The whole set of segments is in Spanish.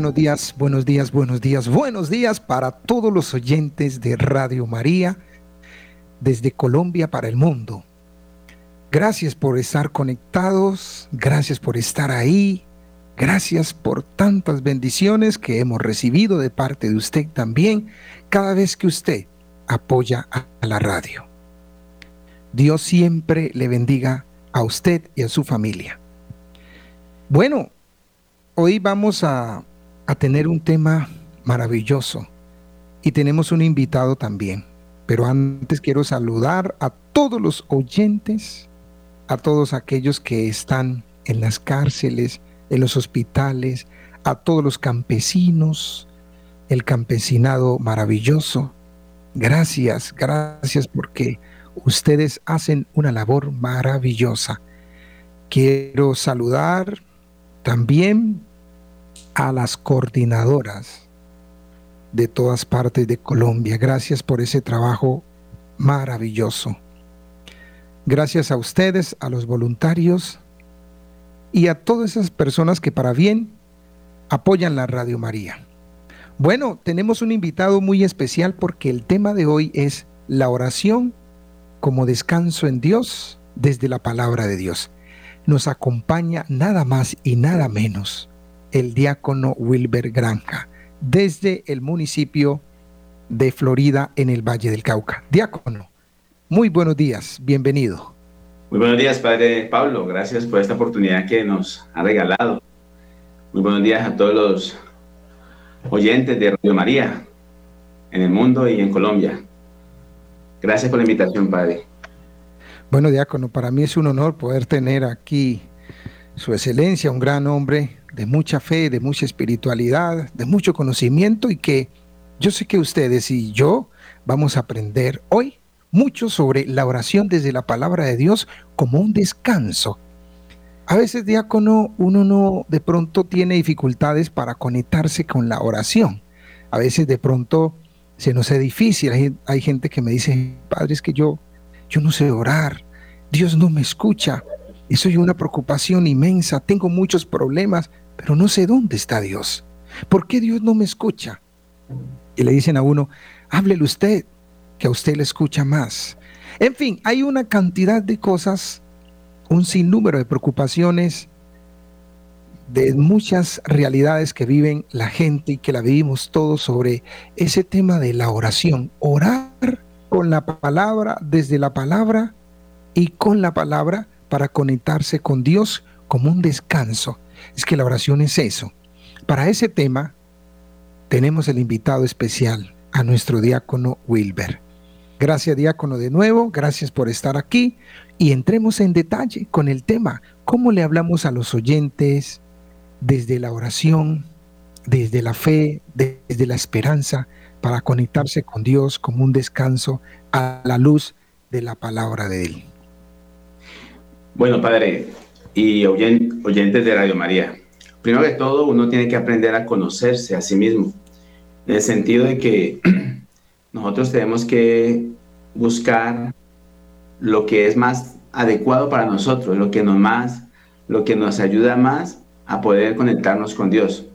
Buenos días, buenos días, buenos días, buenos días para todos los oyentes de Radio María desde Colombia para el mundo. Gracias por estar conectados, gracias por estar ahí, gracias por tantas bendiciones que hemos recibido de parte de usted también cada vez que usted apoya a la radio. Dios siempre le bendiga a usted y a su familia. Bueno, Hoy vamos a, tener un tema maravilloso y tenemos un invitado también. Pero antes quiero saludar a todos los oyentes, a todos aquellos que están en las cárceles, en los hospitales, a todos los campesinos, el campesinado maravilloso. Gracias, gracias porque ustedes hacen una labor maravillosa. Quiero saludar también a las coordinadoras de todas partes de Colombia. Gracias por ese trabajo maravilloso. Gracias a ustedes, a los voluntarios y a todas esas personas que para bien apoyan la Radio María. Bueno, tenemos un invitado muy especial porque el tema de hoy es la oración como descanso en Dios desde la palabra de Dios. Nos acompaña nada más y nada menos el diácono Wilber Granja, desde el municipio de Florida en el Valle del Cauca. Diácono, muy buenos días, bienvenido. Muy buenos días, Padre Pablo, gracias por esta oportunidad que nos ha regalado. Muy buenos días a todos los oyentes de Radio María en el mundo y en Colombia. Gracias por la invitación, Padre. Bueno, diácono, para mí es un honor poder tener aquí su excelencia, un gran hombre de mucha fe, de mucha espiritualidad, de mucho conocimiento y que yo sé que ustedes y yo vamos a aprender hoy mucho sobre la oración desde la palabra de Dios como un descanso. A veces, diácono, uno no de pronto tiene dificultades para conectarse con la oración. A veces de pronto se nos es difícil. Hay, hay gente que me dice, padre, es que yo, yo no sé orar. Dios no me escucha. Eso es una preocupación inmensa. Tengo muchos problemas pero no sé dónde está Dios. ¿Por qué Dios no me escucha? Y le dicen a uno, háblele usted, que a usted le escucha más. En fin, hay una cantidad de cosas, un sinnúmero de preocupaciones, de muchas realidades que viven la gente y que la vivimos todos sobre ese tema de la oración. Orar con la palabra, desde la palabra y con la palabra para conectarse con Dios como un descanso es que la oración es eso. Para ese tema tenemos el invitado especial a nuestro diácono Wilber. Gracias diácono de nuevo, gracias por estar aquí y entremos en detalle con el tema, cómo le hablamos a los oyentes desde la oración, desde la fe, desde la esperanza, para conectarse con Dios como un descanso a la luz de la palabra de Él. Bueno, Padre, y oyentes de Radio María. Primero de todo, uno tiene que aprender a conocerse a sí mismo, en el sentido de que nosotros tenemos que buscar lo que es más adecuado para nosotros, lo que nos más, lo que nos ayuda más a poder conectarnos con Dios.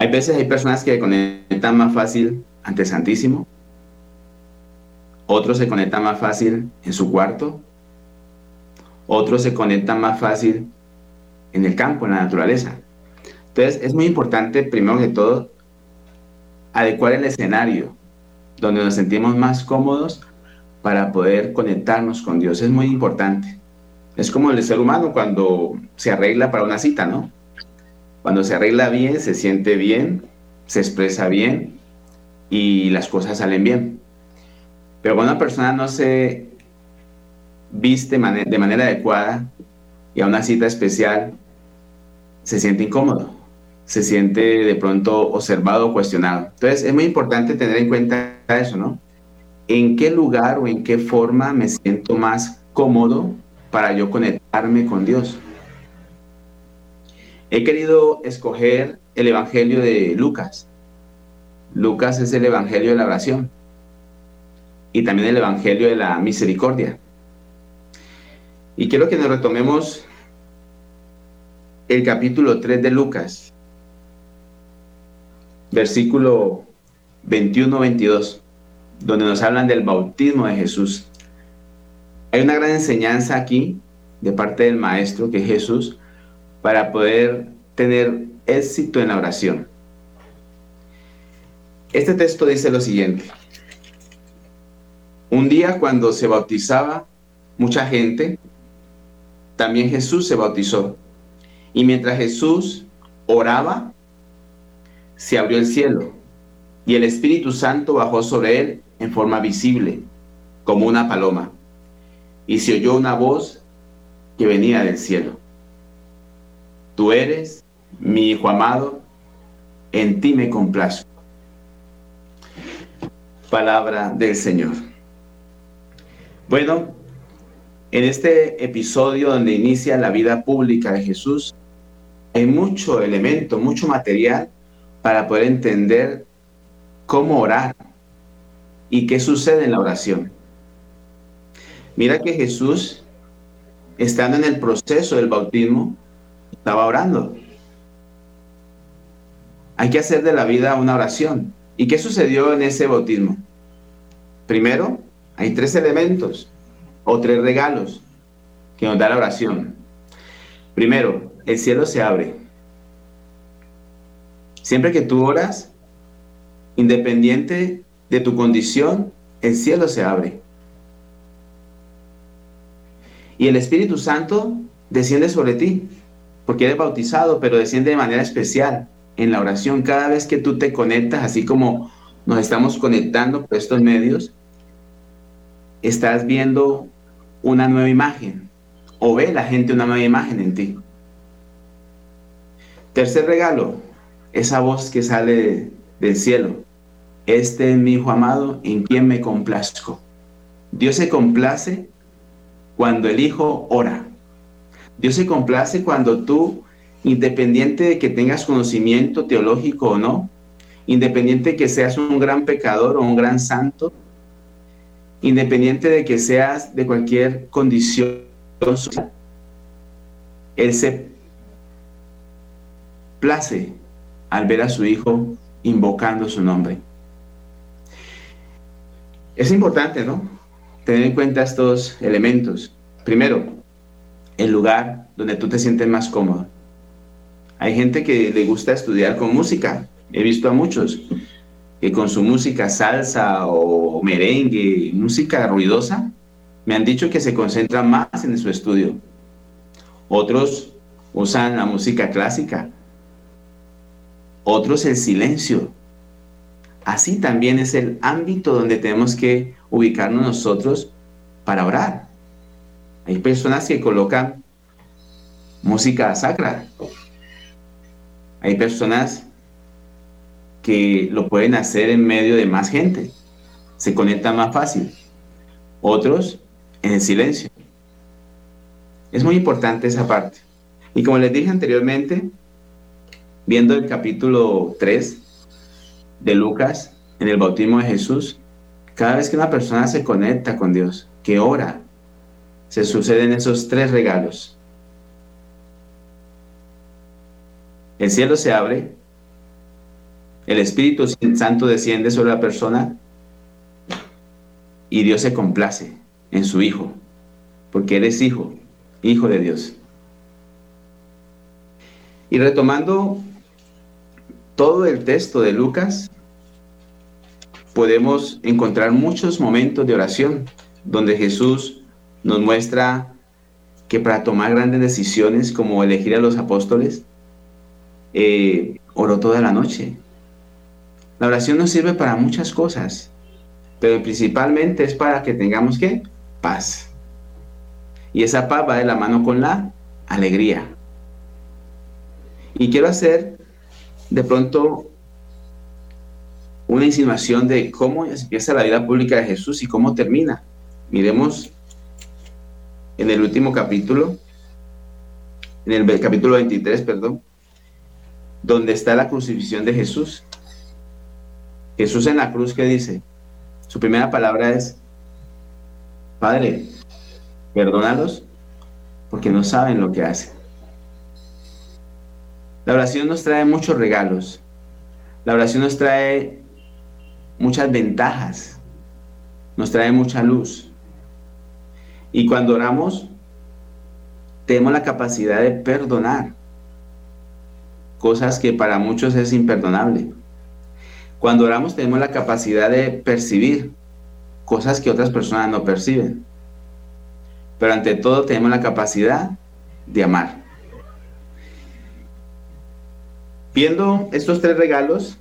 Hay veces hay personas que conectan más fácil ante Santísimo, otros se conectan más fácil en su cuarto, otros se conectan más fácil en el campo, en la naturaleza. Entonces, es muy importante, primero que todo, adecuar el escenario donde nos sentimos más cómodos para poder conectarnos con Dios. Es muy importante. Es como el ser humano cuando se arregla para una cita, ¿no? Cuando se arregla bien, se siente bien, se expresa bien y las cosas salen bien. Pero cuando una persona no se viste de manera adecuada y a una cita especial, se siente incómodo, se siente de pronto observado o cuestionado. Entonces es muy importante tener en cuenta eso, ¿no? ¿En qué lugar o en qué forma me siento más cómodo para yo conectarme con Dios? He querido escoger el Evangelio de Lucas. Lucas es el Evangelio de la oración y también el Evangelio de la misericordia. Y quiero que nos retomemos el capítulo 3 de Lucas. versículo 21-22, donde nos hablan del bautismo de Jesús. Hay una gran enseñanza aquí de parte del Maestro, que es Jesús, para poder tener éxito en la oración. Este texto dice lo siguiente. Un día cuando se bautizaba mucha gente, también Jesús se bautizó. Y mientras Jesús oraba, se abrió el cielo y el Espíritu Santo bajó sobre él en forma visible, como una paloma. Y se oyó una voz que venía del cielo. Tú eres mi Hijo amado, en ti me complazco. Palabra del Señor. Bueno, en este episodio donde inicia la vida pública de Jesús, hay mucho elemento, mucho material para poder entender cómo orar y qué sucede en la oración. Mira que Jesús, estando en el proceso del bautismo, estaba orando. Hay que hacer de la vida una oración. ¿Y qué sucedió en ese bautismo? Primero, hay tres elementos o tres regalos que nos da la oración. Primero, el cielo se abre. Siempre que tú oras, independiente de tu condición, el cielo se abre. Y el Espíritu Santo desciende sobre ti, porque eres bautizado, pero desciende de manera especial en la oración. Cada vez que tú te conectas, así como nos estamos conectando por estos medios, estás viendo una nueva imagen o ve la gente una nueva imagen en ti. Tercer regalo, esa voz que sale del cielo. Este es mi Hijo amado en quien me complazco. Dios se complace cuando el Hijo ora. Dios se complace cuando tú, independiente de que tengas conocimiento teológico o no, independiente de que seas un gran pecador o un gran santo, independiente de que seas de cualquier condición social, Él se place al ver a su hijo invocando su nombre. Es importante, ¿no? Tener en cuenta estos elementos. Primero, el lugar donde tú te sientes más cómodo. Hay gente que le gusta estudiar con música. He visto a muchos que con su música salsa o merengue, música ruidosa, me han dicho que se concentran más en su estudio. Otros usan la música clásica, otros el silencio. Así también es el ámbito donde tenemos que ubicarnos nosotros para orar. Hay personas que colocan música sacra. Hay personas que lo pueden hacer en medio de más gente. Se conecta más fácil. Otros en el silencio. Es muy importante esa parte. Y como les dije anteriormente, viendo el capítulo 3 de Lucas, en el bautismo de Jesús, cada vez que una persona se conecta con Dios, que ora, se suceden esos tres regalos. El cielo se abre, el Espíritu Santo desciende sobre la persona y Dios se complace en su Hijo, porque Él es Hijo, Hijo de Dios. Y retomando todo el texto de Lucas, podemos encontrar muchos momentos de oración donde Jesús nos muestra que para tomar grandes decisiones como elegir a los apóstoles, eh, oró toda la noche, la oración nos sirve para muchas cosas, pero principalmente es para que tengamos que paz. Y esa paz va de la mano con la alegría. Y quiero hacer de pronto una insinuación de cómo empieza la vida pública de Jesús y cómo termina. Miremos en el último capítulo, en el capítulo 23, perdón, donde está la crucifixión de Jesús. Jesús en la cruz, ¿qué dice? Su primera palabra es, Padre, perdónalos porque no saben lo que hacen. La oración nos trae muchos regalos. La oración nos trae muchas ventajas, nos trae mucha luz. Y cuando oramos, tenemos la capacidad de perdonar cosas que para muchos es imperdonable. Cuando oramos tenemos la capacidad de percibir cosas que otras personas no perciben. Pero ante todo tenemos la capacidad de amar. Viendo estos tres regalos,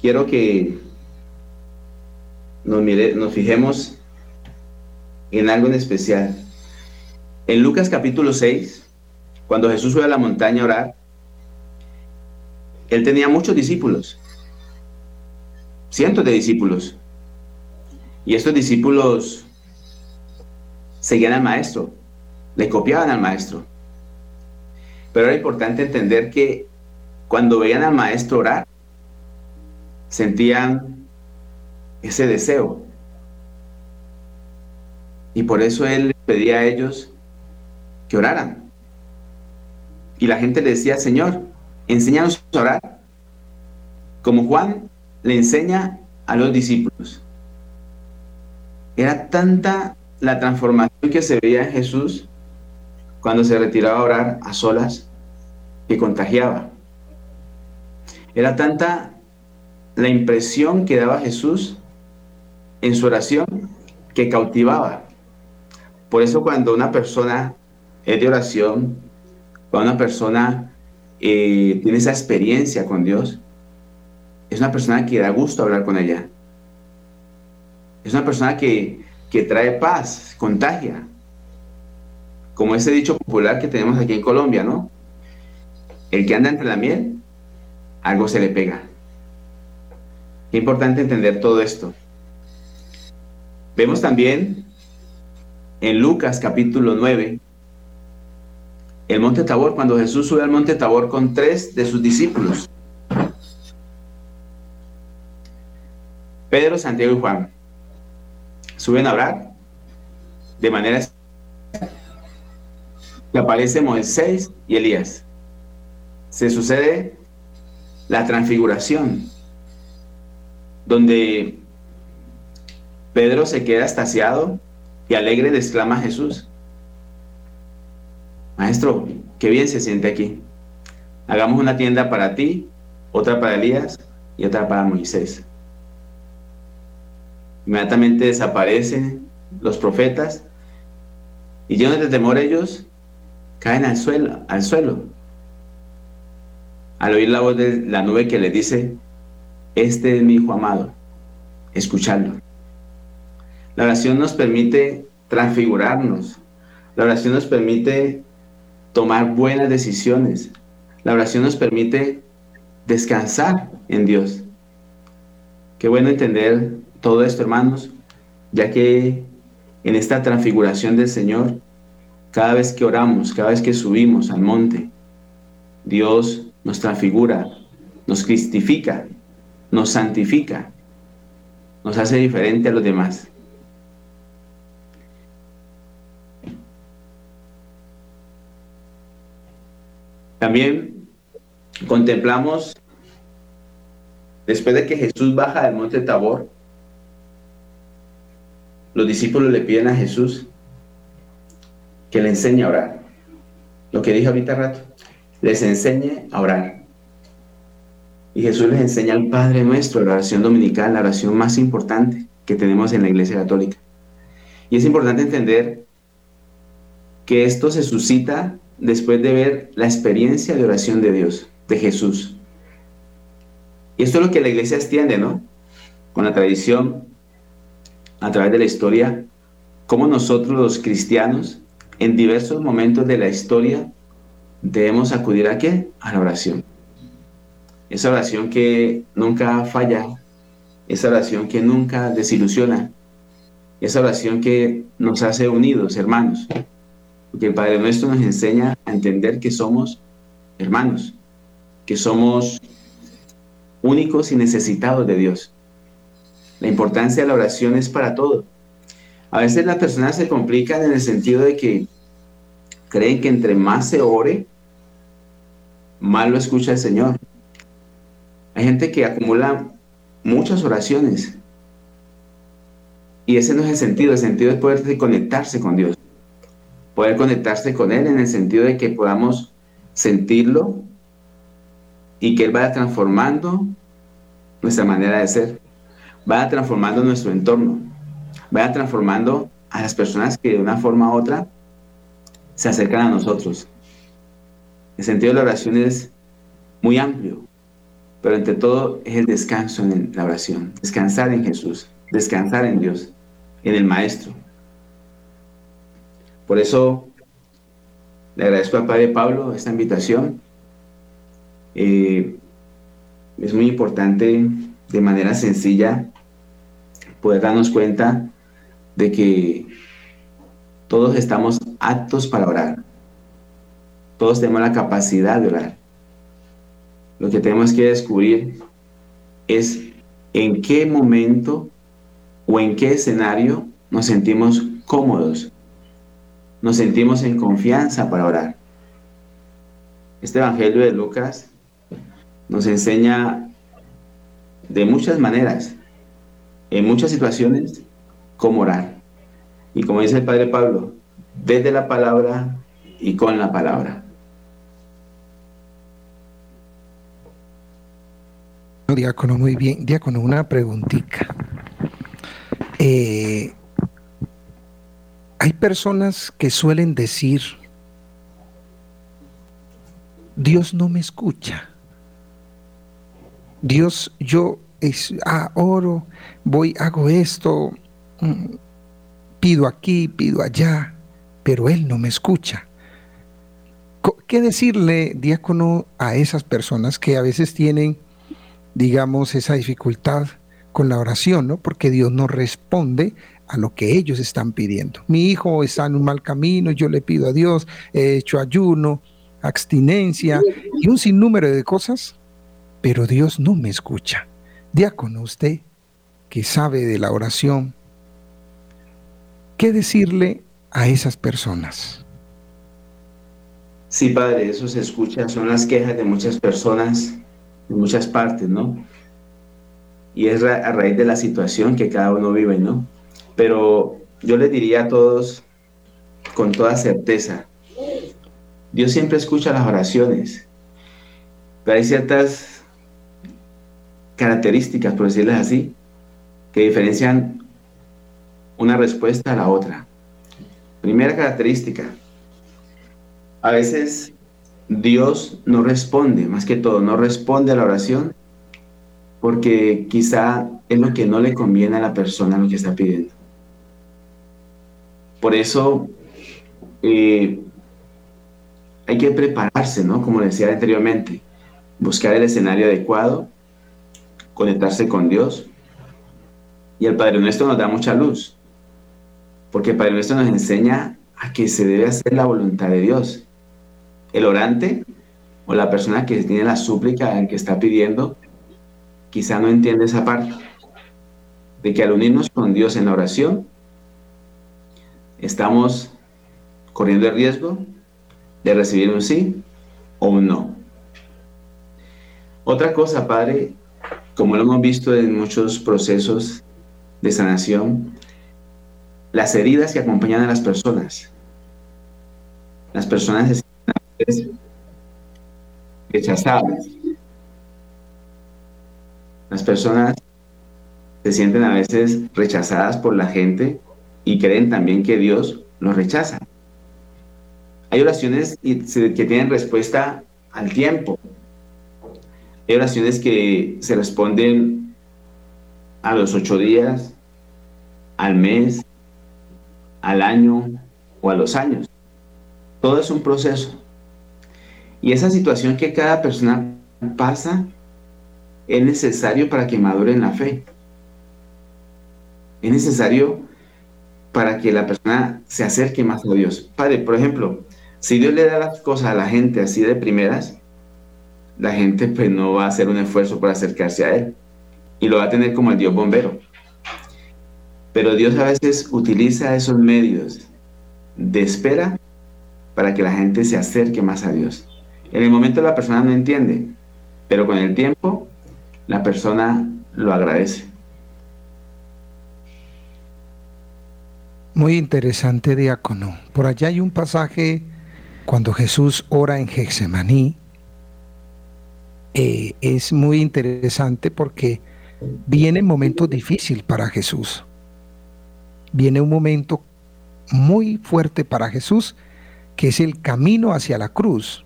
quiero que nos, nos fijemos en algo en especial. En Lucas capítulo 6, cuando Jesús sube a la montaña a orar, él tenía muchos discípulos, cientos de discípulos. Y estos discípulos seguían al maestro, le copiaban al maestro. Pero era importante entender que cuando veían al maestro orar, sentían ese deseo. Y por eso él pedía a ellos que oraran. Y la gente le decía, Señor, enséñanos orar, como Juan le enseña a los discípulos. Era tanta la transformación que se veía en Jesús cuando se retiraba a orar a solas que contagiaba. Era tanta la impresión que daba Jesús en su oración que cautivaba. Por eso cuando una persona es de oración, cuando una persona eh, tiene esa experiencia con Dios, es una persona que da gusto hablar con ella. Es una persona que, que trae paz, contagia. Como ese dicho popular que tenemos aquí en Colombia, ¿no? El que anda entre la miel, algo se le pega. Es importante entender todo esto. Vemos también en Lucas capítulo 9, el monte Tabor, cuando Jesús sube al monte Tabor con tres de sus discípulos, Pedro, Santiago y Juan, suben a orar de manera que aparece Moisés y Elías. Se sucede la transfiguración, donde Pedro se queda estaciado y alegre le exclama a Jesús, Maestro, qué bien se siente aquí. Hagamos una tienda para ti, otra para Elías y otra para Moisés. Inmediatamente desaparecen los profetas y llenos de temor ellos caen al suelo, al suelo. Al oír la voz de la nube que les dice, este es mi hijo amado, escuchadlo. La oración nos permite transfigurarnos. La oración nos permite tomar buenas decisiones. La oración nos permite descansar en Dios. Qué bueno entender todo esto, hermanos, ya que en esta transfiguración del Señor, cada vez que oramos, cada vez que subimos al monte, Dios nos transfigura, nos cristifica, nos santifica, nos hace diferente a los demás. También contemplamos, después de que Jesús baja del monte Tabor, los discípulos le piden a Jesús que le enseñe a orar. Lo que dije ahorita rato, les enseñe a orar. Y Jesús les enseña al Padre nuestro, la oración dominical, la oración más importante que tenemos en la Iglesia Católica. Y es importante entender que esto se suscita después de ver la experiencia de oración de Dios, de Jesús. Y esto es lo que la iglesia extiende, ¿no? Con la tradición, a través de la historia, cómo nosotros los cristianos, en diversos momentos de la historia, debemos acudir a qué? A la oración. Esa oración que nunca falla, esa oración que nunca desilusiona, esa oración que nos hace unidos, hermanos. Porque el Padre Nuestro nos enseña a entender que somos hermanos, que somos únicos y necesitados de Dios. La importancia de la oración es para todo. A veces las personas se complican en el sentido de que creen que entre más se ore, más lo escucha el Señor. Hay gente que acumula muchas oraciones. Y ese no es el sentido. El sentido es poder conectarse con Dios. Poder conectarse con Él en el sentido de que podamos sentirlo y que Él vaya transformando nuestra manera de ser. Vaya transformando nuestro entorno. Vaya transformando a las personas que de una forma u otra se acercan a nosotros. El sentido de la oración es muy amplio, pero entre todo es el descanso en la oración, descansar en Jesús, descansar en Dios, en el Maestro. Por eso le agradezco al Padre Pablo esta invitación. Eh, es muy importante de manera sencilla poder darnos cuenta de que todos estamos aptos para orar. Todos tenemos la capacidad de orar. Lo que tenemos que descubrir es en qué momento o en qué escenario nos sentimos cómodos, nos sentimos en confianza para orar. Este Evangelio de Lucas nos enseña de muchas maneras, en muchas situaciones, cómo orar. Y como dice el Padre Pablo, desde la palabra y con la palabra. Diácono, muy bien. Diácono, una preguntita. Eh, hay personas que suelen decir, Dios no me escucha. Dios, yo es, ah, oro, voy, hago esto, mm, pido aquí, pido allá, pero Él no me escucha. ¿Qué decirle, diácono, a esas personas que a veces tienen digamos, esa dificultad con la oración, ¿no? Porque Dios no responde a lo que ellos están pidiendo. Mi hijo está en un mal camino, yo le pido a Dios, he hecho ayuno, abstinencia y un sinnúmero de cosas, pero Dios no me escucha. Diácono, usted que sabe de la oración, ¿qué decirle a esas personas? Sí, Padre, eso se escucha, son las quejas de muchas personas en muchas partes, ¿no? Y es a raíz de la situación que cada uno vive, ¿no? Pero yo les diría a todos con toda certeza, Dios siempre escucha las oraciones, pero hay ciertas características, por decirles así, que diferencian una respuesta a la otra. Primera característica, a veces Dios no responde, más que todo, no responde a la oración porque quizá es lo que no le conviene a la persona lo que está pidiendo. Por eso eh, hay que prepararse, ¿no? Como decía anteriormente, buscar el escenario adecuado, conectarse con Dios. Y el Padre Nuestro nos da mucha luz, porque el Padre Nuestro nos enseña a que se debe hacer la voluntad de Dios el orante o la persona que tiene la súplica, el que está pidiendo, quizá no entiende esa parte. De que al unirnos con Dios en la oración, estamos corriendo el riesgo de recibir un sí o un no. Otra cosa, Padre, como lo hemos visto en muchos procesos de sanación, las heridas que acompañan a las personas. Las personas rechazadas. Las personas se sienten a veces rechazadas por la gente y creen también que Dios los rechaza. Hay oraciones que tienen respuesta al tiempo. Hay oraciones que se responden a los ocho días, al mes, al año o a los años. Todo es un proceso. Y esa situación que cada persona pasa es necesario para que madure en la fe. Es necesario para que la persona se acerque más a Dios. Padre, por ejemplo, si Dios le da las cosas a la gente así de primeras, la gente pues no va a hacer un esfuerzo por acercarse a Él y lo va a tener como el Dios bombero. Pero Dios a veces utiliza esos medios de espera para que la gente se acerque más a Dios. En el momento la persona no entiende, pero con el tiempo la persona lo agradece. Muy interesante, diácono. Por allá hay un pasaje cuando Jesús ora en Getsemaní. Eh, es muy interesante porque viene un momento difícil para Jesús. Viene un momento muy fuerte para Jesús, que es el camino hacia la cruz.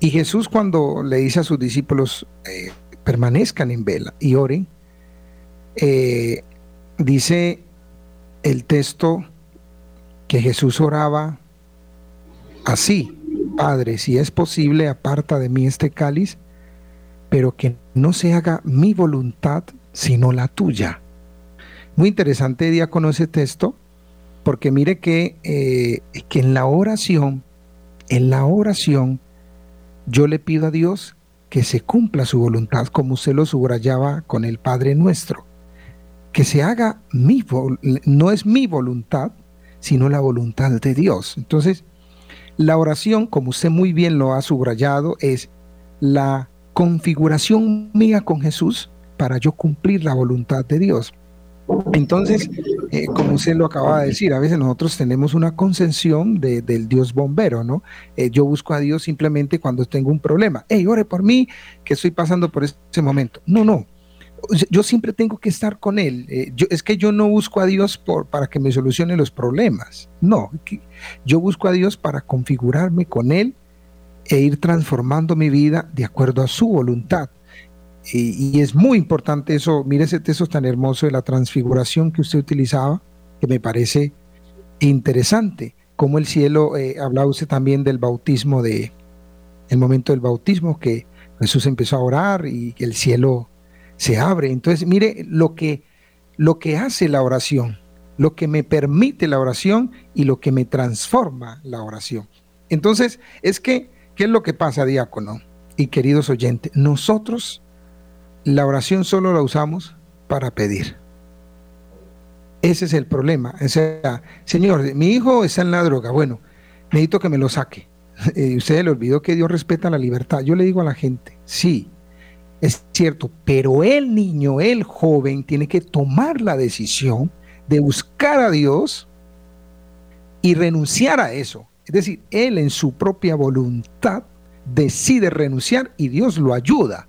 Y Jesús cuando le dice a sus discípulos, eh, permanezcan en vela y oren, eh, dice el texto que Jesús oraba así, Padre, si es posible, aparta de mí este cáliz, pero que no se haga mi voluntad, sino la tuya. Muy interesante, día con ese texto, porque mire que, eh, que en la oración, en la oración, yo le pido a Dios que se cumpla su voluntad, como usted lo subrayaba con el Padre nuestro. Que se haga mi, no es mi voluntad, sino la voluntad de Dios. Entonces, la oración, como usted muy bien lo ha subrayado, es la configuración mía con Jesús para yo cumplir la voluntad de Dios. Entonces, eh, como usted lo acaba de decir, a veces nosotros tenemos una concepción del Dios bombero, ¿no? Eh, yo busco a Dios simplemente cuando tengo un problema. Hey, ore por mí, que estoy pasando por ese momento. No, no. Yo siempre tengo que estar con Él. Eh, es que yo no busco a Dios por, para que me solucione los problemas. No, yo busco a Dios para configurarme con Él e ir transformando mi vida de acuerdo a su voluntad. Y, es muy importante eso, mire ese texto tan hermoso de la transfiguración que usted utilizaba, que me parece interesante, como el cielo, eh, hablaba usted también del bautismo, de el momento del bautismo, que Jesús empezó a orar y el cielo se abre. Entonces, mire lo que, lo que hace la oración, lo que me permite la oración y lo que me transforma la oración. Entonces, es que ¿Qué es lo que pasa, diácono y queridos oyentes? Nosotros la oración solo la usamos para pedir. Ese es el problema. O sea, Señor, mi hijo está en la droga. Bueno, necesito que me lo saque. Eh, usted le olvidó que Dios respeta la libertad. Yo le digo a la gente, sí, es cierto, pero el niño, el joven, tiene que tomar la decisión de buscar a Dios y renunciar a eso. Es decir, él en su propia voluntad decide renunciar y Dios lo ayuda.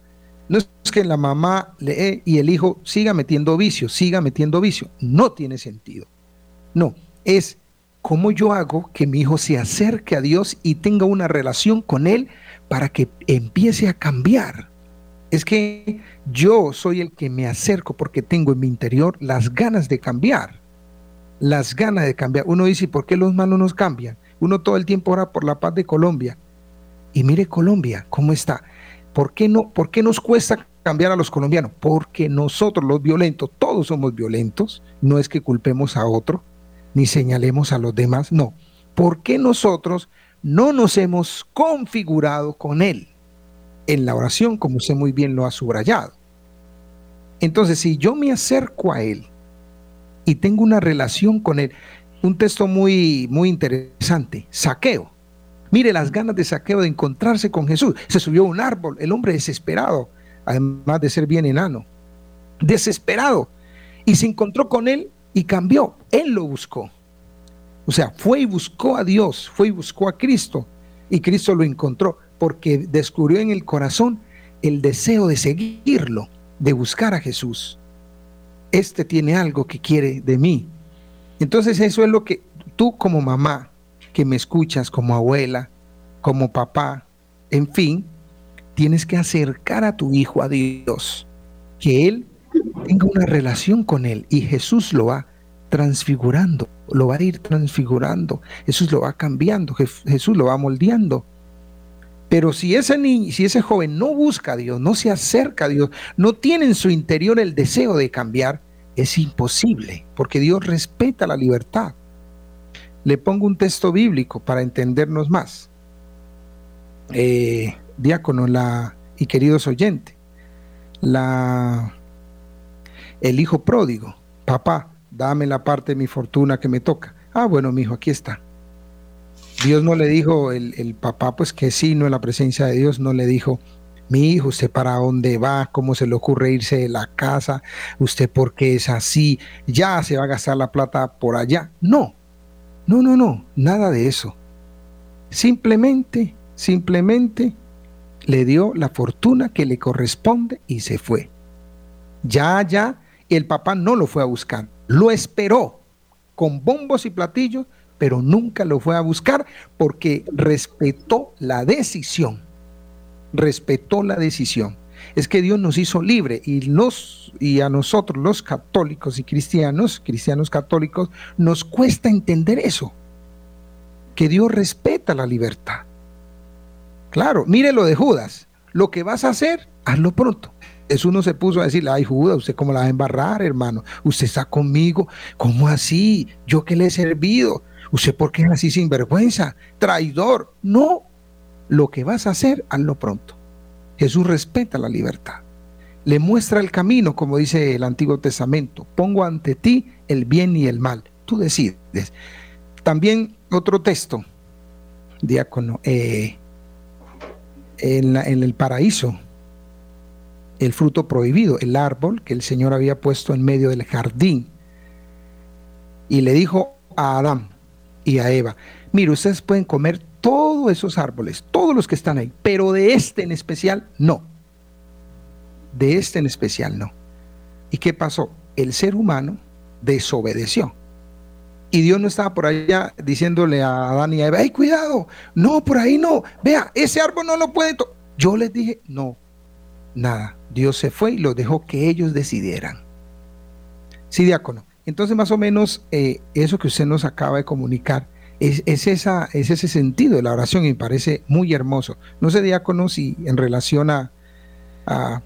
No es que la mamá lee y el hijo siga metiendo vicio, siga metiendo vicio. No tiene sentido. No, es cómo yo hago que mi hijo se acerque a Dios y tenga una relación con Él para que empiece a cambiar. Es que yo soy el que me acerco porque tengo en mi interior las ganas de cambiar. Las ganas de cambiar. Uno dice, ¿por qué los malos nos cambian? Uno todo el tiempo ora por la paz de Colombia. Y mire Colombia, ¿cómo está? ¿Por qué, no, ¿Por qué nos cuesta cambiar a los colombianos? Porque nosotros los violentos, todos somos violentos, no es que culpemos a otro, ni señalemos a los demás, no. ¿Por qué nosotros no nos hemos configurado con Él en la oración, como usted muy bien lo ha subrayado? Entonces, si yo me acerco a Él y tengo una relación con Él, un texto muy, muy interesante, saqueo. Mire las ganas de saqueo de encontrarse con Jesús. Se subió a un árbol, el hombre desesperado, además de ser bien enano, desesperado. Y se encontró con él y cambió. Él lo buscó. O sea, fue y buscó a Dios, fue y buscó a Cristo. Y Cristo lo encontró porque descubrió en el corazón el deseo de seguirlo, de buscar a Jesús. Este tiene algo que quiere de mí, entonces eso es lo que tú como mamá, que me escuchas, como abuela, como papá, en fin, tienes que acercar a tu hijo a Dios, que él tenga una relación con él y Jesús lo va transfigurando, lo va a ir transfigurando, Jesús lo va cambiando, Jesús lo va moldeando. Pero si ese niño, si ese joven no busca a Dios, no se acerca a Dios, no tiene en su interior el deseo de cambiar, es imposible, porque Dios respeta la libertad. Le pongo un texto bíblico para entendernos más. Eh, diácono la, y queridos oyentes, la, el hijo pródigo, papá, dame la parte de mi fortuna que me toca. Ah, bueno, mi hijo, aquí está. Dios no le dijo, el, el, papá, pues que sí, no en la presencia de Dios, no le dijo, mi hijo, ¿usted para dónde va? ¿Cómo se le ocurre irse de la casa? ¿Usted por qué es así? ¿Ya se va a gastar la plata por allá? No, no, no, no, nada de eso. Simplemente, simplemente le dio la fortuna que le corresponde y se fue. Ya, ya, el papá no lo fue a buscar, lo esperó con bombos y platillos, pero nunca lo fue a buscar porque respetó la decisión respetó la decisión. Es que Dios nos hizo libre y, a nosotros los católicos y cristianos, cristianos católicos, nos cuesta entender eso, que Dios respeta la libertad. Claro, mire lo de Judas, lo que vas a hacer, hazlo pronto. Eso uno se puso a decirle, ay Judas, ¿usted cómo la va a embarrar, hermano? Usted está conmigo, ¿cómo así? ¿Yo que le he servido? ¿Usted por qué es así sin vergüenza? Traidor. No, lo que vas a hacer, hazlo pronto. Jesús respeta la libertad. Le muestra el camino, como dice el Antiguo Testamento. Pongo ante ti el bien y el mal. Tú decides. También otro texto, diácono, eh, en, en el paraíso, el fruto prohibido, el árbol que el Señor había puesto en medio del jardín. Y le dijo a Adán y a Eva, mire, ustedes pueden comer todos esos árboles, todos los que están ahí, pero de este en especial no. De este en especial no. ¿Y qué pasó? El ser humano desobedeció. Y Dios no estaba por allá diciéndole a Adán y a Eva, ¡ay, cuidado! No, por ahí no. Vea, ese árbol no lo puede. Yo les dije, no, nada. Dios se fue y los dejó que ellos decidieran. Sí, diácono. Entonces, más o menos, eh, eso que usted nos acaba de comunicar es, ese sentido de la oración y me parece muy hermoso. No sé, diácono, si en relación a, a,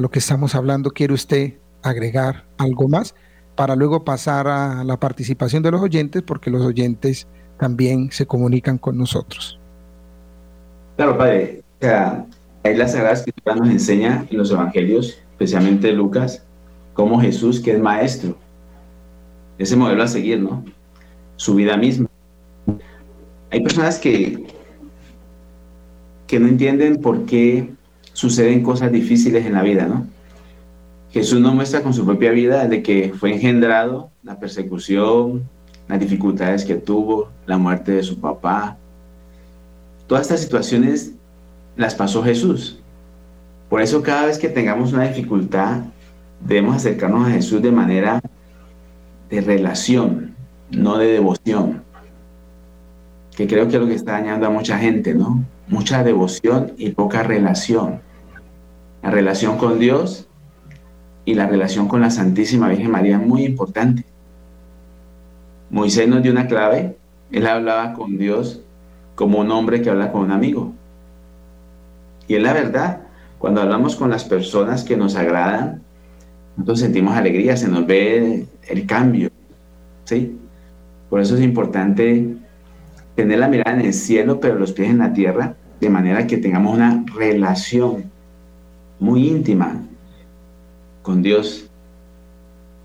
lo que estamos hablando, quiere usted agregar algo más para luego pasar a la participación de los oyentes, porque los oyentes también se comunican con nosotros. Claro, padre. O sea, ahí la Sagrada Escritura nos enseña en los Evangelios, especialmente Lucas, cómo Jesús, que es maestro, ese modelo a seguir, ¿no? su vida misma. Hay personas que, que no entienden por qué suceden cosas difíciles en la vida, ¿no? Jesús nos muestra con su propia vida de que fue engendrado la persecución, las dificultades que tuvo, la muerte de su papá. Todas estas situaciones las pasó Jesús. Por eso cada vez que tengamos una dificultad, debemos acercarnos a Jesús de manera de relación, no de devoción, que creo que es lo que está dañando a mucha gente, ¿no? Mucha devoción y poca relación. La relación con Dios y la relación con la Santísima Virgen María es muy importante. Moisés nos dio una clave, él hablaba con Dios como un hombre que habla con un amigo. Y es la verdad, cuando hablamos con las personas que nos agradan, nosotros sentimos alegría, se nos ve el cambio, ¿sí? Por eso es importante tener la mirada en el cielo, pero los pies en la tierra, de manera que tengamos una relación muy íntima con Dios,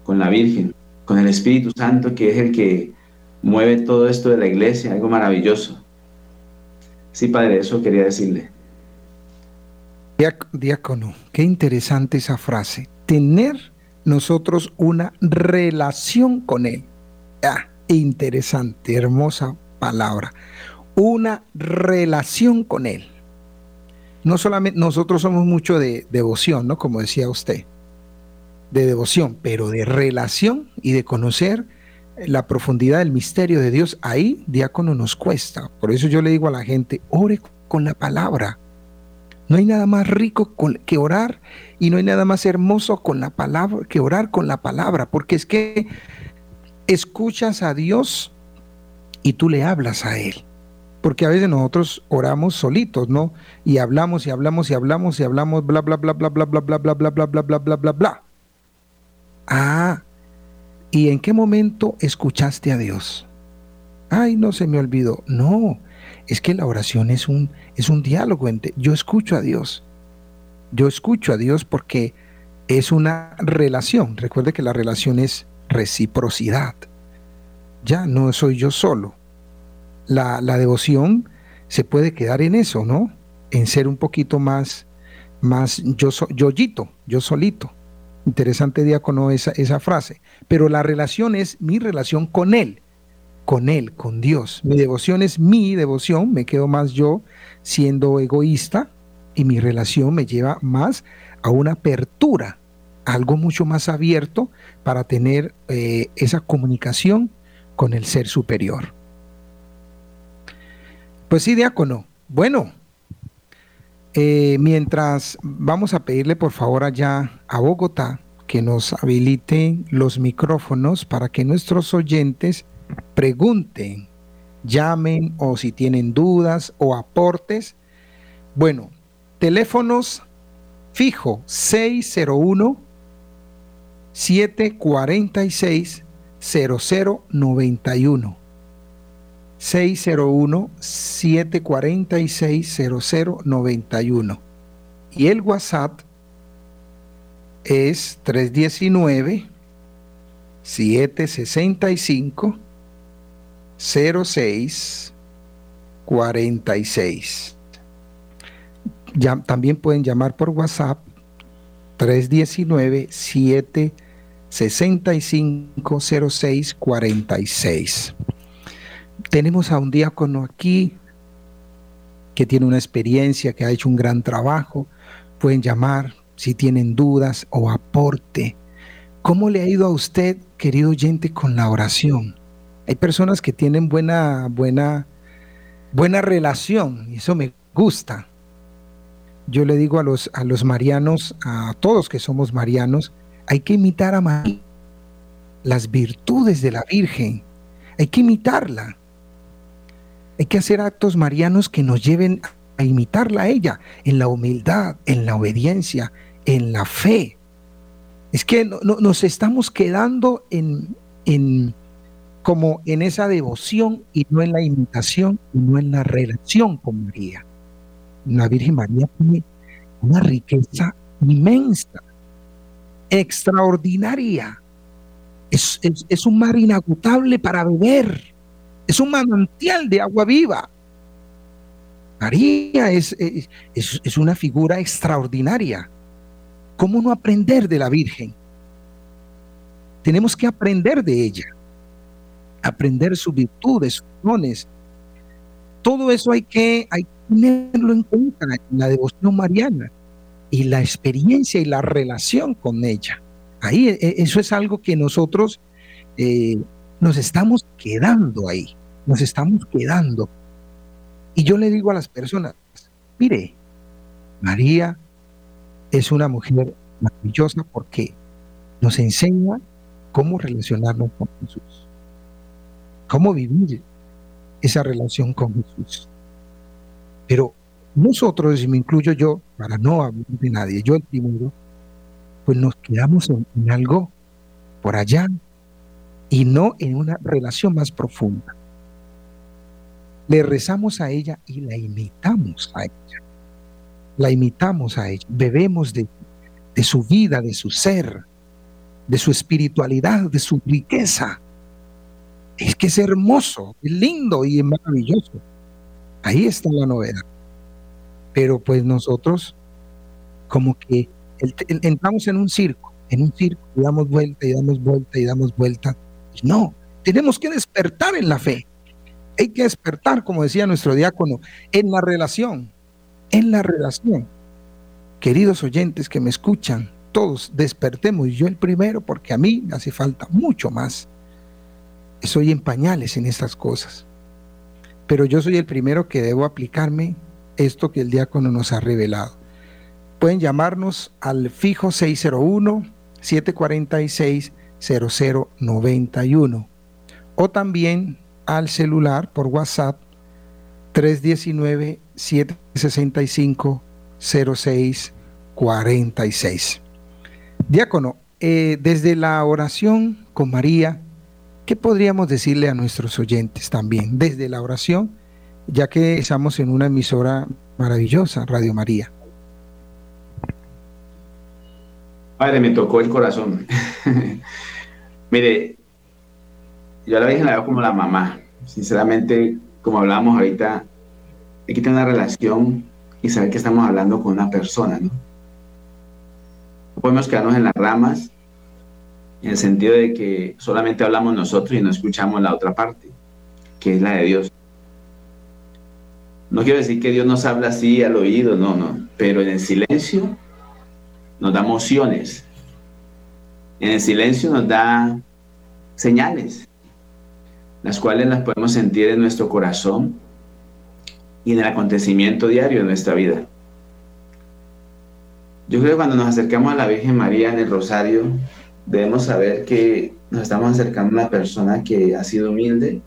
con la Virgen, con el Espíritu Santo, que es el que mueve todo esto de la iglesia, algo maravilloso. Sí, Padre, eso quería decirle. Diácono, qué interesante esa frase. Tener nosotros una relación con Él. Ah, interesante, hermosa palabra. Una relación con Él. No solamente nosotros somos mucho de devoción, ¿no? Como decía usted, de devoción, pero de relación y de conocer la profundidad del misterio de Dios, ahí diácono nos cuesta. Por eso yo le digo a la gente, ore con la palabra. No hay nada más rico que orar y no hay nada más hermoso con la palabra que orar con la palabra, porque es que escuchas a Dios y tú le hablas a Él. Porque a veces nosotros oramos solitos, ¿no? Y hablamos y hablamos y hablamos y hablamos bla bla bla bla bla bla bla bla bla bla bla bla bla bla bla. Ah, ¿y en qué momento escuchaste a Dios? Ay, no se me olvidó. No, es que la oración es un es un diálogo entre yo escucho a Dios. Yo escucho a Dios porque es una relación. Recuerde que la relación es reciprocidad. Ya no soy yo solo. La, devoción se puede quedar en eso, ¿no? en ser un poquito más, más yo, yoyito, yo solito. Interesante diácono esa, esa frase. Pero la relación es mi relación con Él, con Él, con Dios. Mi devoción es mi devoción, me quedo más yo siendo egoísta y mi relación me lleva más a una apertura, algo mucho más abierto para tener eh, esa comunicación con el ser superior. Pues sí, diácono. Bueno, eh, mientras vamos a pedirle por favor allá a Bogotá que nos habilite los micrófonos para que nuestros oyentes pregunten, llamen o si tienen dudas o aportes. Bueno, teléfonos fijo 601 746 0091 601 746 0091 y el WhatsApp es 319 765 06 46. Ya, también pueden llamar por WhatsApp 319 765 06 46. Tenemos a un diácono aquí que tiene una experiencia, que ha hecho un gran trabajo. Pueden llamar si tienen dudas o aporte. ¿Cómo le ha ido a usted, querido oyente, con la oración? Hay personas que tienen buena, buena, buena relación y eso me gusta. Yo le digo a los, a los marianos, a todos que somos marianos, hay que imitar a María, las virtudes de la Virgen, hay que imitarla. Hay que hacer actos marianos que nos lleven a imitarla a ella en la humildad, en la obediencia, en la fe. Es que nos estamos quedando en, en, como en esa devoción y no en la imitación y no en la relación con María. La Virgen María tiene una riqueza inmensa, extraordinaria. Es, un mar inagotable para beber. Es un manantial de agua viva. María es, es, una figura extraordinaria. ¿Cómo no aprender de la Virgen? Tenemos que aprender de ella aprender sus virtudes, sus dones. Todo eso hay que, hay tenerlo en cuenta en la devoción mariana y la experiencia y la relación con ella. Ahí e, e, eso es algo que nosotros eh, nos estamos quedando ahí, nos estamos quedando. Y yo le digo a las personas, mire, María es una mujer maravillosa porque nos enseña cómo relacionarnos con Jesús cómo vivir esa relación con Jesús. Pero nosotros, y me incluyo yo, para no hablar de nadie, yo el primero, pues nos quedamos en, algo por allá y no en una relación más profunda. Le rezamos a ella y la imitamos a ella. La imitamos a ella. Bebemos de, de su vida, de su ser, de su espiritualidad, de su riqueza es que es hermoso, es lindo y es maravilloso. Ahí está la novedad. Pero pues nosotros como que entramos en un circo, en un circo y damos vuelta y damos vuelta y damos vuelta. No, tenemos que despertar en la fe. Hay que despertar, como decía nuestro diácono, en la relación, en la relación. Queridos oyentes que me escuchan, todos despertemos, yo el primero, porque a mí me hace falta mucho más soy en pañales en estas cosas. Pero yo soy el primero que debo aplicarme esto que el diácono nos ha revelado. Pueden llamarnos al fijo 601-746-0091 o también al celular por WhatsApp 319-765-0646. Diácono, eh, desde la oración con María, ¿Qué podríamos decirle a nuestros oyentes también desde la oración, ya que estamos en una emisora maravillosa, Radio María? Padre, me tocó el corazón. Mire, yo a la Virgen la veo como la mamá. Sinceramente, como hablábamos ahorita, hay que tener una relación y saber que estamos hablando con una persona, ¿no? No podemos quedarnos en las ramas en el sentido de que solamente hablamos nosotros y no escuchamos la otra parte, que es la de Dios. No quiero decir que Dios nos habla así al oído, no, no, pero en el silencio nos da mociones, en el silencio nos da señales, las cuales las podemos sentir en nuestro corazón y en el acontecimiento diario de nuestra vida. Yo creo que cuando nos acercamos a la Virgen María en el Rosario, debemos saber que nos estamos acercando a una persona que ha sido humilde,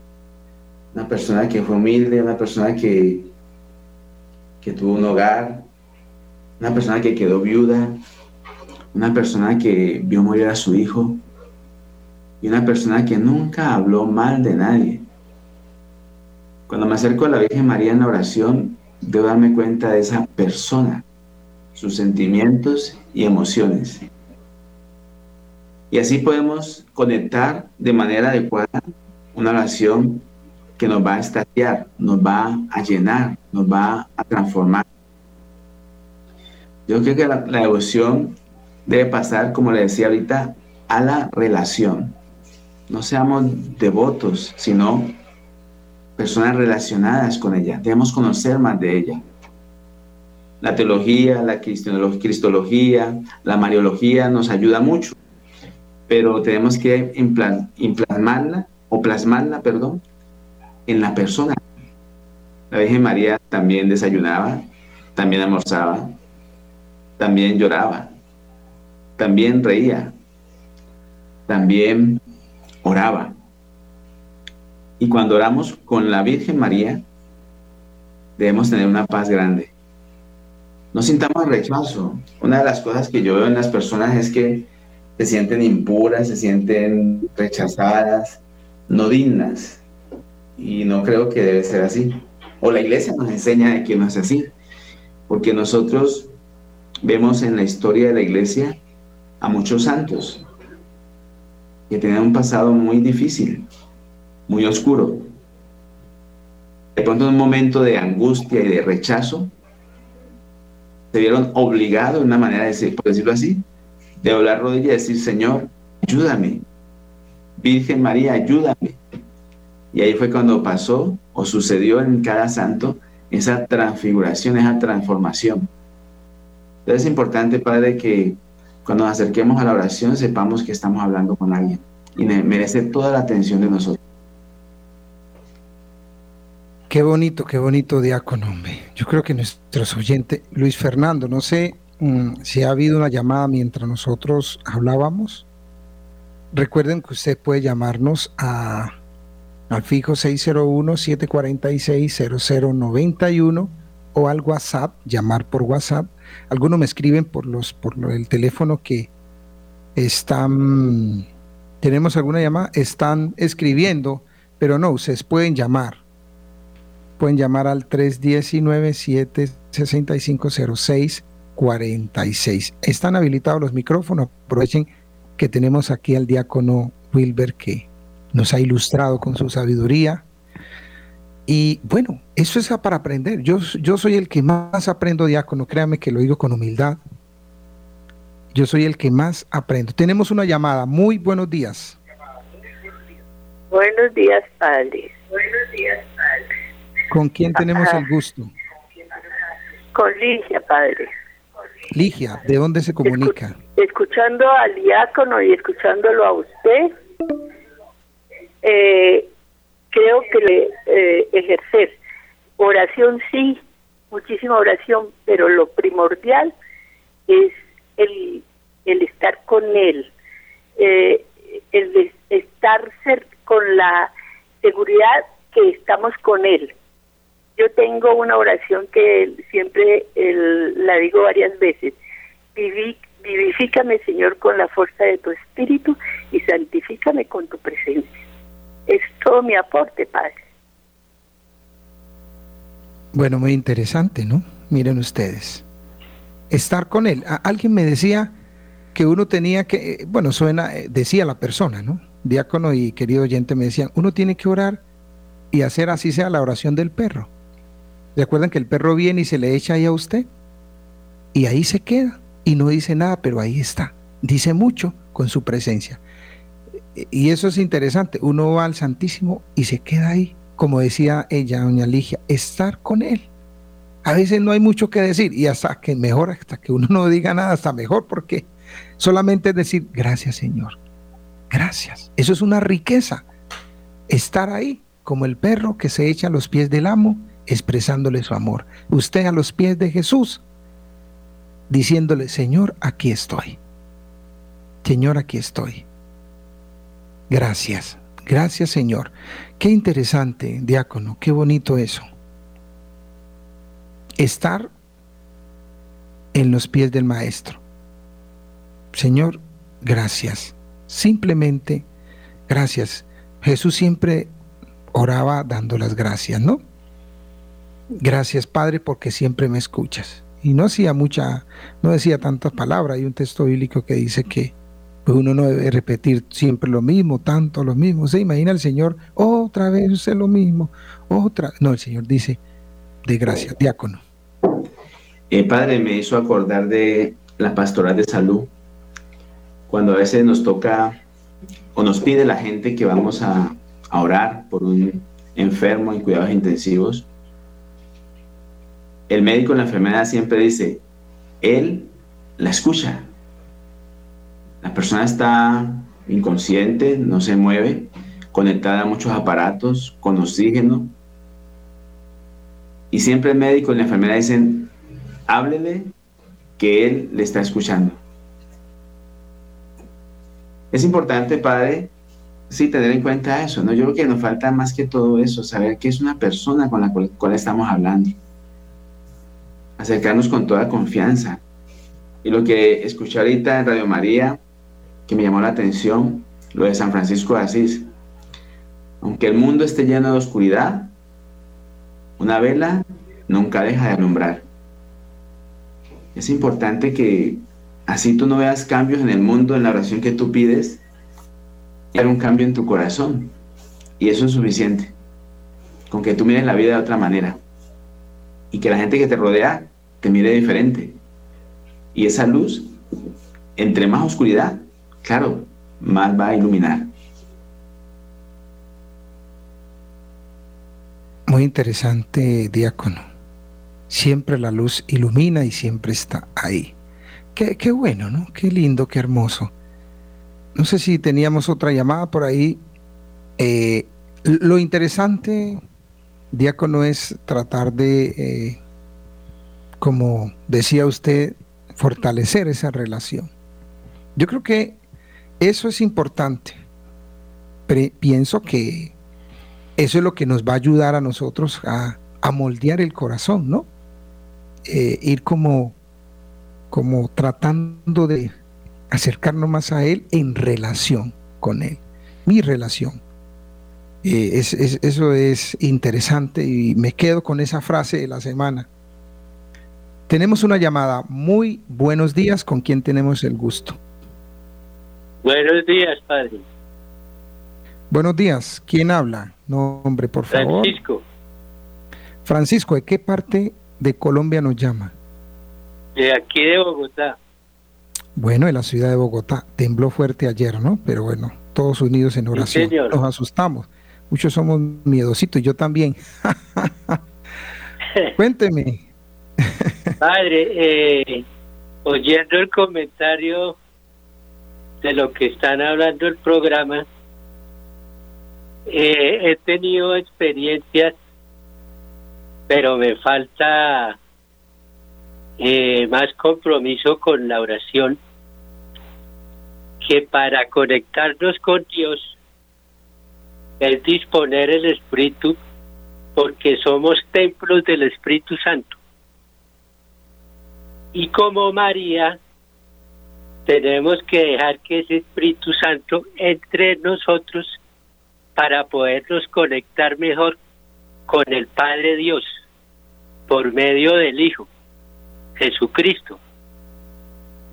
una persona que fue humilde, una persona que, que tuvo un hogar, una persona que quedó viuda, una persona que vio morir a su hijo y una persona que nunca habló mal de nadie. Cuando me acerco a la Virgen María en la oración, debo darme cuenta de esa persona, sus sentimientos y emociones. Y así podemos conectar de manera adecuada una oración que nos va a estatear, nos va a llenar, nos va a transformar. Yo creo que la, la devoción debe pasar, como le decía ahorita, a la relación. No seamos devotos, sino personas relacionadas con ella. Debemos conocer más de ella. La teología, la cristología, la mariología nos ayuda mucho, pero tenemos que implasmarla o plasmarla, perdón, en la persona. La Virgen María también desayunaba, también almorzaba, también lloraba, también reía, también oraba. Y cuando oramos con la Virgen María, debemos tener una paz grande. No sintamos rechazo. Una de las cosas que yo veo en las personas es que se sienten impuras, se sienten rechazadas, no dignas. Y no creo que debe ser así. O la iglesia nos enseña de que no es así. Porque nosotros vemos en la historia de la iglesia a muchos santos que tenían un pasado muy difícil, muy oscuro. De pronto en un momento de angustia y de rechazo, se vieron obligados de una manera, de decir, por decirlo así, de hablar rodilla y decir, Señor, ayúdame. Virgen María, ayúdame. Y ahí fue cuando pasó o sucedió en cada santo esa transfiguración, esa transformación. Entonces es importante, Padre, que cuando nos acerquemos a la oración, sepamos que estamos hablando con alguien y merece toda la atención de nosotros. Qué bonito, qué bonito diácono, hombre. Yo creo que nuestros oyentes, Luis Fernando, no sé mm, si ha habido una llamada mientras nosotros hablábamos. Recuerden que usted puede llamarnos a, al fijo 601-746-0091 o al WhatsApp, llamar por WhatsApp algunos me escriben por, los, por el teléfono que están, tenemos alguna llamada, están escribiendo, pero no, ustedes pueden llamar. Pueden llamar al 319-765-0646. Están habilitados los micrófonos. Aprovechen que tenemos aquí al diácono Wilber que nos ha ilustrado con su sabiduría y bueno, eso es para aprender. Yo, yo soy el que más aprendo diácono, créame que lo digo con humildad. Yo soy el que más aprendo. Tenemos una llamada. Muy buenos días. Buenos días, padre. Buenos días, padre. ¿Con quién tenemos el gusto? Con Ligia, padre. Ligia, ¿de dónde se comunica? escuchando al diácono y escuchándolo a usted, eh, creo que eh, ejercer oración sí, muchísima oración, pero lo primordial es el, el estar con él, eh, el estar con la seguridad que estamos con él. Yo tengo una oración que siempre la digo varias veces. vivifícame, Señor, con la fuerza de tu espíritu y santifícame con tu presencia es todo mi aporte, Padre. Bueno, muy interesante, ¿no? Miren ustedes. Estar con él. alguien me decía que uno tenía que, bueno, suena, eh, decía la persona, ¿no? Diácono y querido oyente me decían, uno tiene que orar y hacer así sea la oración del perro. ¿Recuerdan que el perro viene y se le echa ahí a usted? Y ahí se queda y no dice nada, pero ahí está. Dice mucho con su presencia. Y eso es interesante. Uno va al Santísimo y se queda ahí, como decía ella, doña Ligia, estar con Él. A veces no hay mucho que decir y hasta que mejor, hasta que uno no diga nada, hasta mejor, porque solamente es decir, gracias Señor, gracias. Eso es una riqueza. Estar ahí como el perro que se echa a los pies del amo, expresándole su amor. Usted a los pies de Jesús, diciéndole, Señor, aquí estoy. Señor, aquí estoy. Gracias, gracias Señor. Qué interesante, diácono, qué bonito eso. Estar en los pies del Maestro. Señor, gracias. Simplemente, gracias. Jesús siempre oraba dando las gracias, ¿no? Gracias, Padre, porque siempre me escuchas. Y no hacía mucha, no decía tantas palabras. Hay un texto bíblico que dice que pues uno no debe repetir siempre lo mismo, tanto lo mismo. Se imagina el Señor, otra vez es lo mismo, otra. No, el Señor dice, de gracia, diácono. Eh, padre, me hizo acordar de la pastoral de salud, cuando a veces nos toca o nos pide la gente que vamos a, a orar por un enfermo en cuidados intensivos. El médico en la enfermedad siempre dice, él la escucha, la persona está inconsciente, no se mueve, conectada a muchos aparatos, con oxígeno. Y siempre el médico y la enfermera dicen, háblele que él le está escuchando. Es importante, padre, sí, tener en cuenta eso, ¿no? Yo creo que nos falta más que todo eso, saber que es una persona con la cual estamos hablando. Acercarnos con toda confianza. Y lo que escuché ahorita en Radio María, que me llamó la atención, lo de San Francisco de Asís. Aunque el mundo esté lleno de oscuridad, una vela nunca deja de alumbrar. Es importante que así tú no veas cambios en el mundo, en la oración que tú pides, hay un cambio en tu corazón. Y eso es suficiente. Con que tú mires la vida de otra manera. Y que la gente que te rodea te mire diferente. Y esa luz, entre más oscuridad, claro, más va a iluminar. Muy interesante, diácono. Siempre la luz ilumina y siempre está ahí. Qué, qué, bueno, ¿no? Qué lindo, qué hermoso. No sé si teníamos otra llamada por ahí. Eh, lo interesante, diácono, es tratar de, eh, como decía usted, fortalecer esa relación. Yo creo que eso es importante. pienso que eso es lo que nos va a ayudar a nosotros a, moldear el corazón, ¿no? Eh, ir como, como tratando de acercarnos más a Él en relación con Él, mi relación. Eh, eso es interesante y me quedo con esa frase de la semana. Tenemos una llamada. Muy buenos días. ¿Con quién tenemos el gusto? Buenos días, padre. Buenos días. ¿Quién habla? Nombre, por favor. Francisco. Francisco, ¿de qué parte de Colombia nos llama? De aquí de Bogotá. Bueno, en la ciudad de Bogotá. Tembló fuerte ayer, ¿no? Pero bueno, todos unidos en oración. nos asustamos. Muchos somos miedositos, yo también. Cuénteme. Padre, eh, oyendo el comentario de lo que están hablando el programa, eh, he tenido experiencias, pero me falta eh, más compromiso con la oración, que para conectarnos con Dios es disponer el Espíritu, porque somos templos del Espíritu Santo. Y como María, tenemos que dejar que ese Espíritu Santo entre nosotros para podernos conectar mejor con el Padre Dios por medio del Hijo, Jesucristo.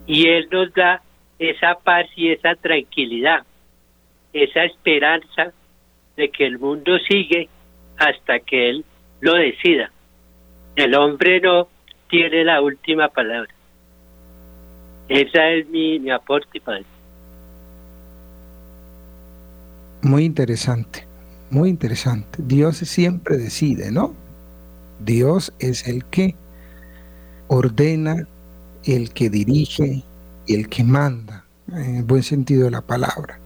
Y Él nos da esa paz y esa tranquilidad, esa esperanza de que el mundo sigue hasta que Él lo decida. El hombre no tiene la última palabra. Esa es mi, mi aporte, padre. Muy interesante, muy interesante. Dios siempre decide, ¿no? Dios es el que ordena, el que dirige, el que manda, en el buen sentido de la palabra.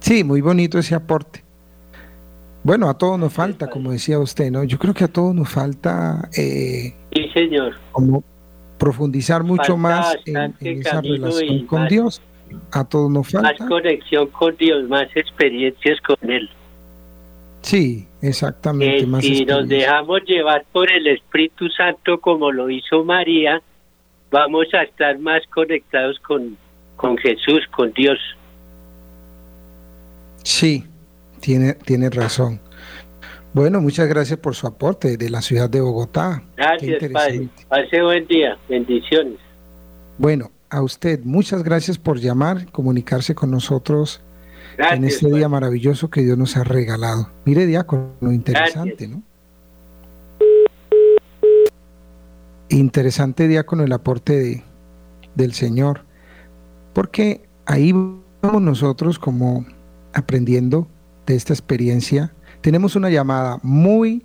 Sí, muy bonito ese aporte. Bueno, a todos nos falta, como decía usted, ¿no? Yo creo que a todos nos falta eh, sí, señor. como profundizar mucho más en, esa relación con Dios. A todos nos falta. Más conexión con Dios, más experiencias con Él. Sí, exactamente. más si nos dejamos llevar por el Espíritu Santo como lo hizo María, vamos a estar más conectados con, con Jesús, con Dios. Sí, tiene, tiene razón. Bueno, muchas gracias por su aporte de la ciudad de Bogotá. Gracias, Padre. Pase buen día. Bendiciones. Bueno, a usted, muchas gracias por llamar, comunicarse con nosotros en este día maravilloso que Dios nos ha regalado. Mire, lo interesante, ¿no? Interesante día con el aporte de, del Señor, porque ahí vamos nosotros como aprendiendo de esta experiencia. Tenemos una llamada. Muy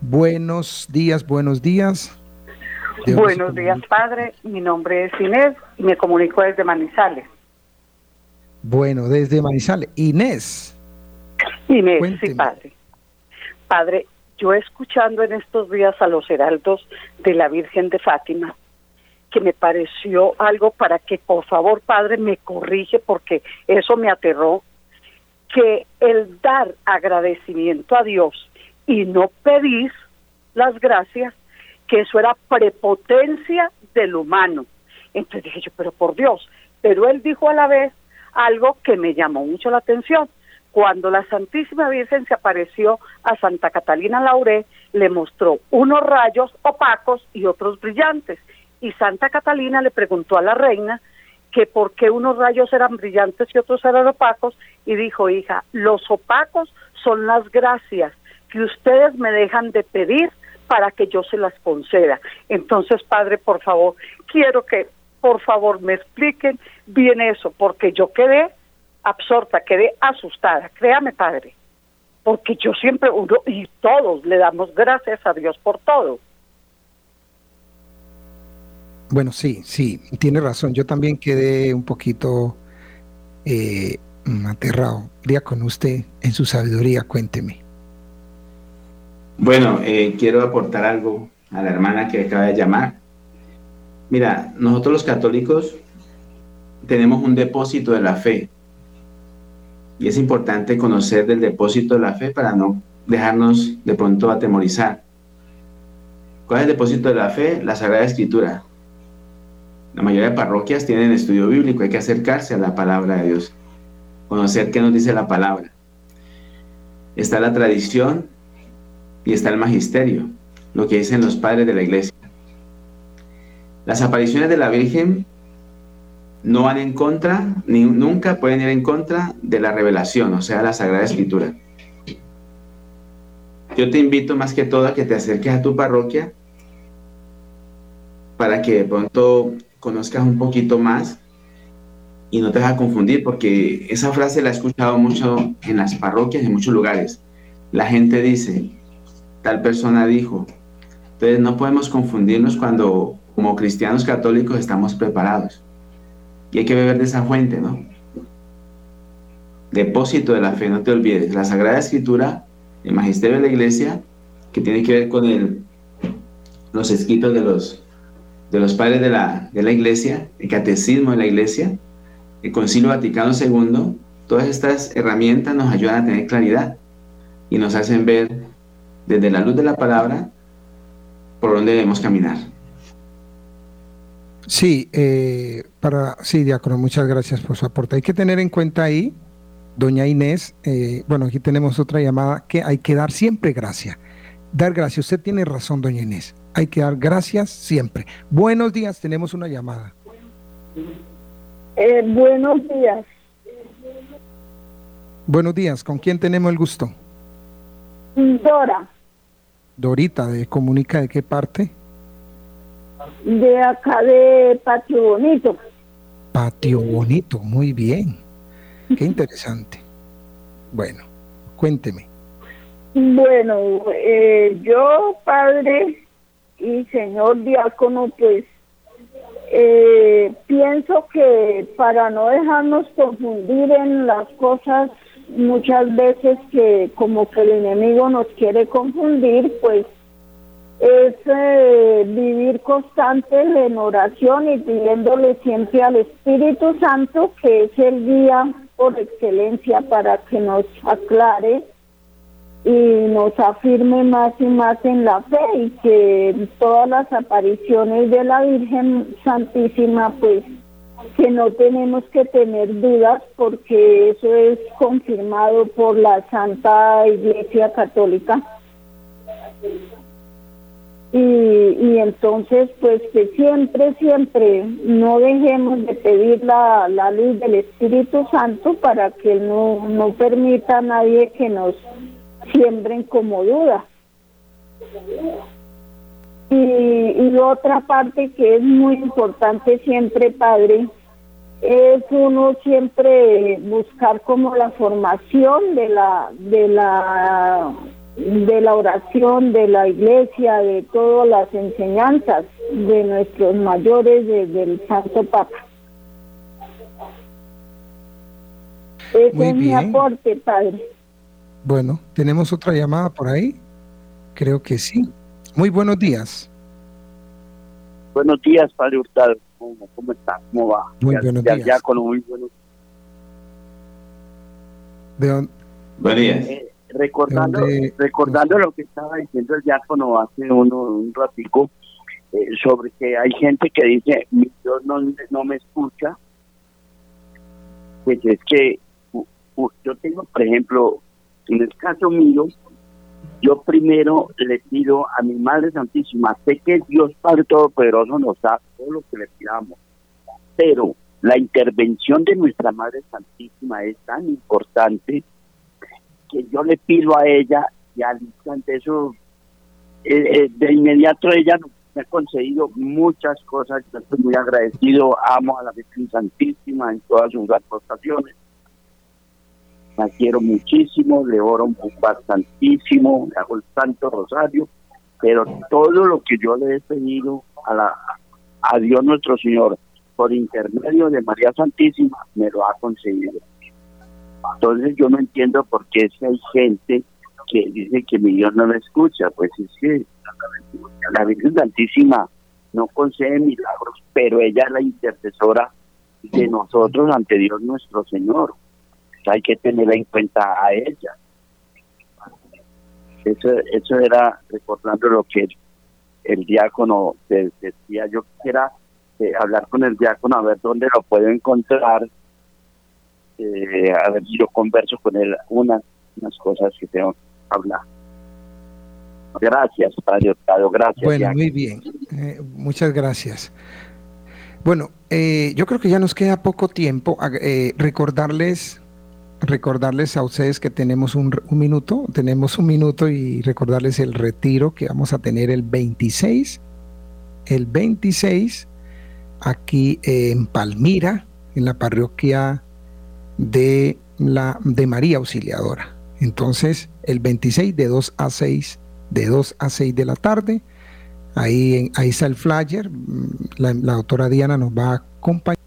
buenos días, buenos días. Buenos días, padre. Mi nombre es Inés y me comunico desde Manizales. Bueno, desde Manizales. Inés. Inés, sí, padre. Padre, yo escuchando en estos días a los heraldos de la Virgen de Fátima, que me pareció algo para que por favor, padre, me corrige porque eso me aterró que el dar agradecimiento a Dios y no pedir las gracias, que eso era prepotencia del humano. Entonces dije yo, pero por Dios, pero él dijo a la vez algo que me llamó mucho la atención. Cuando la Santísima Virgen se apareció a Santa Catalina Lauré, le mostró unos rayos opacos y otros brillantes. Y Santa Catalina le preguntó a la reina que por qué unos rayos eran brillantes y otros eran opacos, y dijo, hija, los opacos son las gracias que ustedes me dejan de pedir para que yo se las conceda. Entonces, padre, por favor, quiero que por favor me expliquen bien eso, porque yo quedé absorta, quedé asustada, créame, padre, porque yo siempre, uno, y todos le damos gracias a Dios por todo. Bueno, sí, sí, tiene razón. Yo también quedé un poquito eh, aterrado. Día con usted en su sabiduría, cuénteme. Bueno, eh, quiero aportar algo a la hermana que acaba de llamar. Mira, nosotros los católicos tenemos un depósito de la fe. Y es importante conocer del depósito de la fe para no dejarnos de pronto atemorizar. ¿Cuál es el depósito de la fe? La Sagrada Escritura. La mayoría de parroquias tienen estudio bíblico, hay que acercarse a la palabra de Dios, conocer qué nos dice la palabra. Está la tradición y está el magisterio, lo que dicen los padres de la iglesia. Las apariciones de la Virgen no van en contra, ni nunca pueden ir en contra de la revelación, o sea, la Sagrada Escritura. Yo te invito más que todo a que te acerques a tu parroquia para que de pronto conozcas un poquito más y no te vas a confundir, porque esa frase la he escuchado mucho en las parroquias, en muchos lugares. La gente dice, tal persona dijo. Entonces no podemos confundirnos cuando como cristianos católicos estamos preparados. Y hay que beber de esa fuente, ¿no? Depósito de la fe, no te olvides. La Sagrada Escritura, el Magisterio de la Iglesia, que tiene que ver con el, los escritos de los de los padres de la, de la iglesia, el catecismo de la iglesia, el concilio Vaticano II, todas estas herramientas nos ayudan a tener claridad y nos hacen ver desde la luz de la palabra por dónde debemos caminar. Sí, eh, para, sí, diácono, muchas gracias por su aporte. Hay que tener en cuenta ahí, doña Inés, eh, bueno, aquí tenemos otra llamada, que hay que dar siempre gracia. Dar gracias. Usted tiene razón, doña Inés hay que dar gracias siempre. Buenos días, tenemos una llamada. Eh, buenos días. Buenos días, ¿con quién tenemos el gusto? Dora. Dorita, ¿de Comunica de qué parte? De acá de Patio Bonito. Patio Bonito, muy bien. Qué interesante. Bueno, cuénteme. Bueno, eh, yo, padre y señor diácono, pues eh, pienso que para no dejarnos confundir en las cosas muchas veces que como que el enemigo nos quiere confundir, pues es eh, vivir constante en oración y pidiéndole siempre al Espíritu Santo, que es el guía por excelencia para que nos aclare y nos afirme más y más en la fe y que todas las apariciones de la Virgen Santísima pues que no tenemos que tener dudas porque eso es confirmado por la Santa Iglesia Católica. Y, y entonces, pues que siempre, siempre no dejemos de pedir la, la luz del Espíritu Santo para que no, no permita a nadie que nos siembren como duda. Y, y otra parte que es muy importante siempre, Padre, es uno siempre buscar como la formación de la de la de la oración de la iglesia de todas las enseñanzas de nuestros mayores desde el Santo Papa. Ese es mi aporte padre bueno tenemos otra llamada por ahí creo que sí muy buenos días buenos días padre Hurtado ¿Cómo, está? ¿Cómo va? Muy buenos días. Ya con muy buenos ¿De Buenos días. Eh, recordando, recordando lo que estaba diciendo el diácono hace uno, un ratico, eh, sobre que hay gente que dice, mi Dios no, no me escucha, pues es que yo tengo, por ejemplo, en el caso mío, yo primero le pido a mi Madre Santísima, sé que Dios Padre Todopoderoso nos da todo lo que le pidamos, pero la intervención de nuestra Madre Santísima es tan importante que yo le pido a ella y al instante eso, eh, eh, de inmediato ella me ha concedido muchas cosas, yo estoy muy agradecido, amo a la Virgen Santísima en todas sus aportaciones la quiero muchísimo, le oro bastantísimo, le hago el Santo Rosario, pero todo lo que yo le he pedido a, la, a Dios nuestro Señor por intermedio de María Santísima, me lo ha conseguido. Entonces yo no entiendo por qué si hay gente que dice que mi Dios no me escucha, pues es que la Virgen Santísima no concede milagros, pero ella es la intercesora de nosotros ante Dios nuestro Señor hay que tener en cuenta a ella. Eso, eso era recordando lo que el, diácono decía. Yo quisiera eh, hablar con el diácono a ver dónde lo puedo encontrar, eh, a ver si yo converso con él unas, unas cosas que tengo que hablar. Gracias, Padre Octavio, gracias. Bueno, muy bien, eh, muchas gracias. Bueno, yo creo que ya nos queda poco tiempo. recordarles recordarles a ustedes que tenemos un, minuto, tenemos un minuto y recordarles el retiro que vamos a tener el 26, el 26 aquí en Palmira, en la parroquia de, la, de María Auxiliadora. Entonces, el 26 de 2 a 6, de 2 a 6 de la tarde, ahí, ahí está el flyer, la, la doctora Diana nos va a acompañar.